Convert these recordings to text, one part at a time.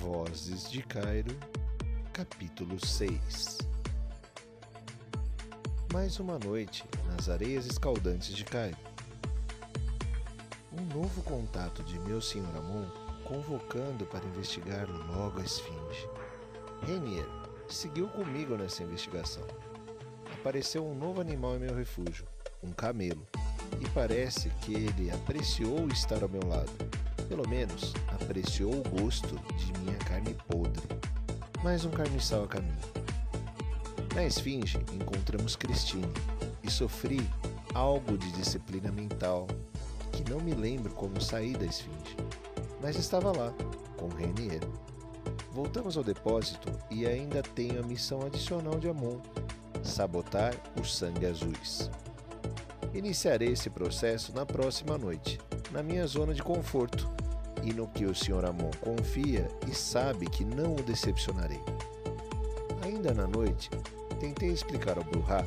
Vozes de Cairo, capítulo 6 Mais uma noite nas areias escaldantes de Cairo. Um novo contato de meu senhor Amon convocando para investigar logo a esfinge. Renier seguiu comigo nessa investigação. Apareceu um novo animal em meu refúgio, um camelo, e parece que ele apreciou estar ao meu lado. Pelo menos apreciou o gosto de minha carne podre. Mais um carniçal a caminho. Na esfinge encontramos Christine e sofri algo de disciplina mental que não me lembro como saí da esfinge, mas estava lá com Renier. Voltamos ao depósito e ainda tenho a missão adicional de Amon: sabotar os sangue azuis. Iniciarei esse processo na próxima noite, na minha zona de conforto e no que o Sr. Amon confia e sabe que não o decepcionarei. Ainda na noite, tentei explicar ao Bruhá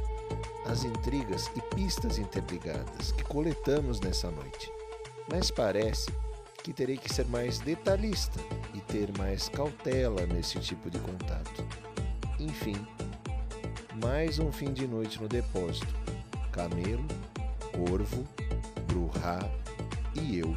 as intrigas e pistas interligadas que coletamos nessa noite, mas parece que terei que ser mais detalhista e ter mais cautela nesse tipo de contato. Enfim, mais um fim de noite no depósito. Camelo, Corvo, Bruhá e eu